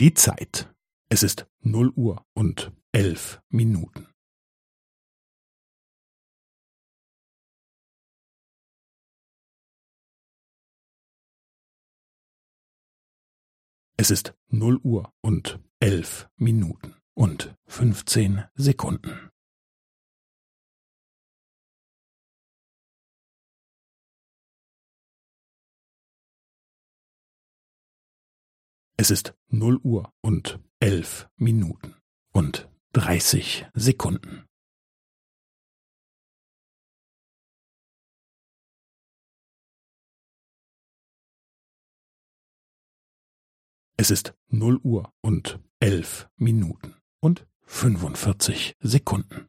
Die Zeit. Es ist null Uhr und elf Minuten. Es ist null Uhr und elf Minuten und fünfzehn Sekunden. Es ist null Uhr und elf Minuten und dreißig Sekunden. Es ist null Uhr und elf Minuten und fünfundvierzig Sekunden.